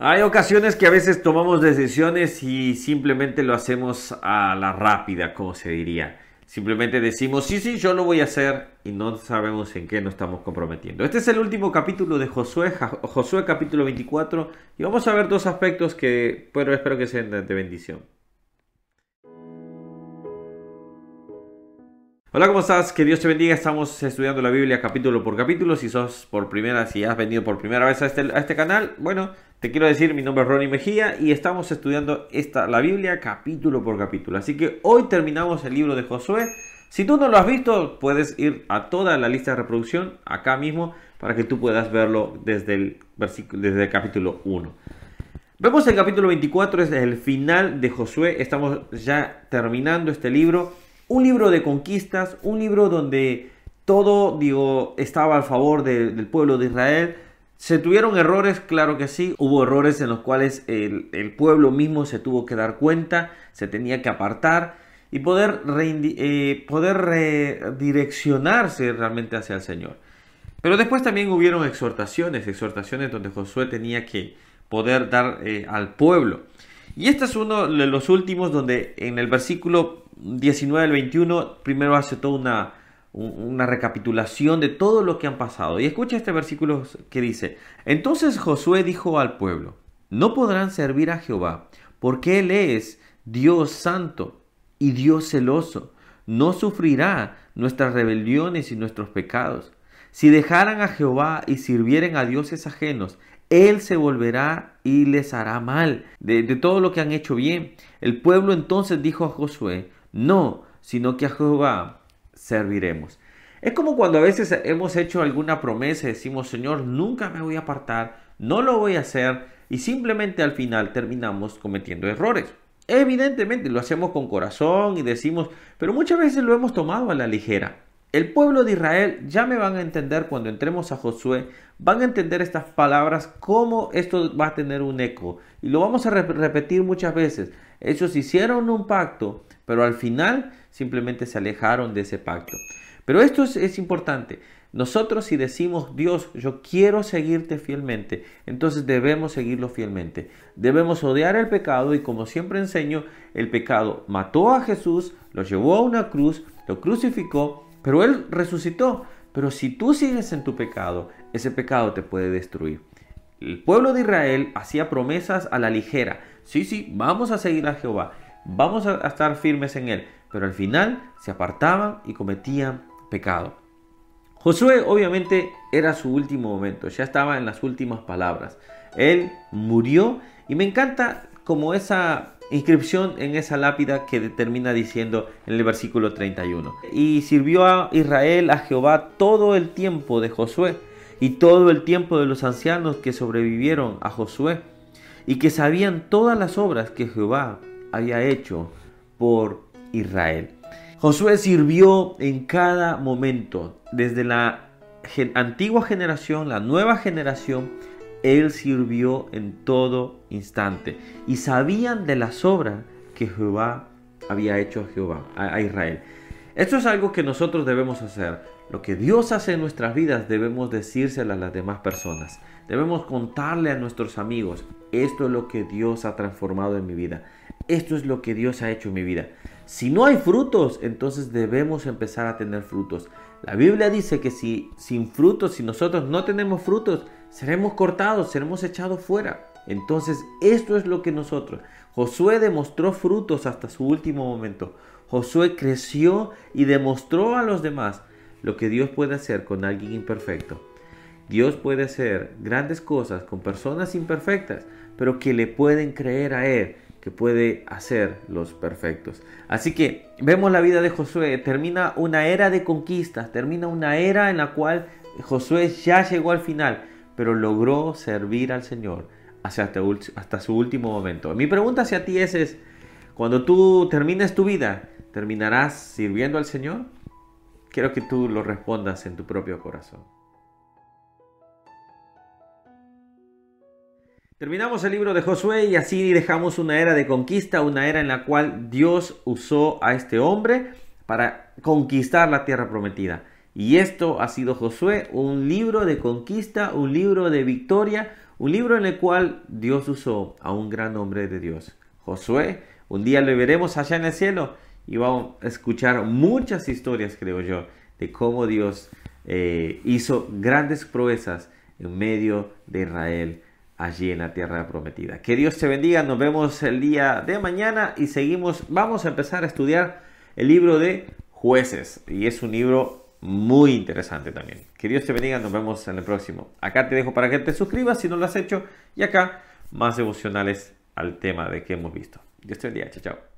Hay ocasiones que a veces tomamos decisiones y simplemente lo hacemos a la rápida, como se diría. Simplemente decimos, sí, sí, yo lo voy a hacer y no sabemos en qué nos estamos comprometiendo. Este es el último capítulo de Josué, Josué capítulo 24, y vamos a ver dos aspectos que pero espero que sean de bendición. Hola, ¿cómo estás? Que Dios te bendiga. Estamos estudiando la Biblia capítulo por capítulo. Si sos por primera, si has venido por primera vez a este, a este canal, bueno, te quiero decir, mi nombre es Ronnie Mejía y estamos estudiando esta, la Biblia capítulo por capítulo. Así que hoy terminamos el libro de Josué. Si tú no lo has visto, puedes ir a toda la lista de reproducción acá mismo para que tú puedas verlo desde el, versículo, desde el capítulo 1. Vemos el capítulo 24, es el final de Josué. Estamos ya terminando este libro un libro de conquistas, un libro donde todo, digo, estaba a favor del pueblo de Israel. Se tuvieron errores, claro que sí, hubo errores en los cuales el, pueblo mismo se tuvo que dar cuenta, se tenía que apartar y poder, eh, poder redireccionarse realmente hacia el Señor. Pero después también hubieron exhortaciones, exhortaciones donde Josué tenía que poder dar eh, al pueblo. Y este es uno de los últimos donde en el versículo 19 al 21, primero hace toda una, una recapitulación de todo lo que han pasado. Y escucha este versículo que dice, entonces Josué dijo al pueblo, no podrán servir a Jehová, porque Él es Dios santo y Dios celoso. No sufrirá nuestras rebeliones y nuestros pecados. Si dejaran a Jehová y sirvieren a dioses ajenos, Él se volverá y les hará mal de, de todo lo que han hecho bien. El pueblo entonces dijo a Josué, no, sino que a Jehová serviremos. Es como cuando a veces hemos hecho alguna promesa y decimos, Señor, nunca me voy a apartar, no lo voy a hacer, y simplemente al final terminamos cometiendo errores. Evidentemente lo hacemos con corazón y decimos, pero muchas veces lo hemos tomado a la ligera. El pueblo de Israel ya me van a entender cuando entremos a Josué, van a entender estas palabras, cómo esto va a tener un eco. Y lo vamos a repetir muchas veces. Ellos hicieron un pacto, pero al final simplemente se alejaron de ese pacto. Pero esto es, importante. Nosotros si decimos, Dios, yo quiero seguirte fielmente, entonces debemos seguirlo fielmente. Debemos odiar el pecado y como siempre enseño, el pecado mató a Jesús, lo llevó a una cruz, lo crucificó, pero Él resucitó. Pero si tú sigues en tu pecado, ese pecado te puede destruir. El pueblo de Israel hacía promesas a la ligera. Sí, sí, vamos a seguir a Jehová vamos a estar firmes en él. Pero al final se apartaban y cometían pecado. Josué obviamente era su último momento, ya estaba en las últimas palabras. Él murió y me encanta como esa inscripción en esa lápida que termina diciendo en el versículo 31. Y sirvió a Israel a Jehová todo el tiempo de Josué y todo el tiempo de los ancianos que sobrevivieron a Josué y que sabían todas las obras que Jehová había hecho por Israel. Josué sirvió en cada momento, desde la antigua generación, la nueva generación, él sirvió en todo instante. Y sabían de las obras que Jehová había hecho a Jehová, a, Israel. Esto es algo que nosotros debemos hacer. Lo que Dios hace en nuestras vidas debemos decírselo a las demás personas. Debemos contarle a nuestros amigos, esto es lo que Dios ha transformado en mi vida. Esto es lo que Dios ha hecho en mi vida. Si no hay frutos, entonces debemos empezar a tener frutos. La Biblia dice que si sin frutos, si nosotros no tenemos frutos, seremos cortados, seremos echados fuera. Entonces, esto es lo que nosotros. Josué demostró frutos hasta su último momento. Josué creció y demostró a los demás lo que Dios puede hacer con alguien imperfecto. Dios puede hacer grandes cosas con personas imperfectas, pero que le pueden creer a Él que puede hacer los perfectos. Así que vemos la vida de Josué, termina una era de conquistas, termina una era en la cual Josué ya llegó al final, pero logró servir al Señor hasta, su último momento. Mi pregunta hacia ti es, es, cuando tú termines tu vida, ¿terminarás sirviendo al Señor? Quiero que tú lo respondas en tu propio corazón. Terminamos el libro de Josué y así dejamos una era de conquista, una era en la cual Dios usó a este hombre para conquistar la tierra prometida. Y esto ha sido Josué, un libro de conquista, un libro de victoria, Un libro en el cual Dios usó a un gran hombre de Dios, Josué. Un día lo veremos allá en el cielo y vamos a escuchar muchas historias, creo yo, de cómo Dios eh, hizo grandes proezas en medio de Israel allí en la tierra prometida. Que Dios te bendiga, nos vemos el día de mañana y seguimos, vamos a empezar a estudiar el libro de jueces y es un libro muy interesante también. Que Dios te bendiga, nos vemos en el próximo. Acá te dejo para que te suscribas si no lo has hecho y acá más devocionales al tema de que hemos visto. Dios te bendiga, chao, chao.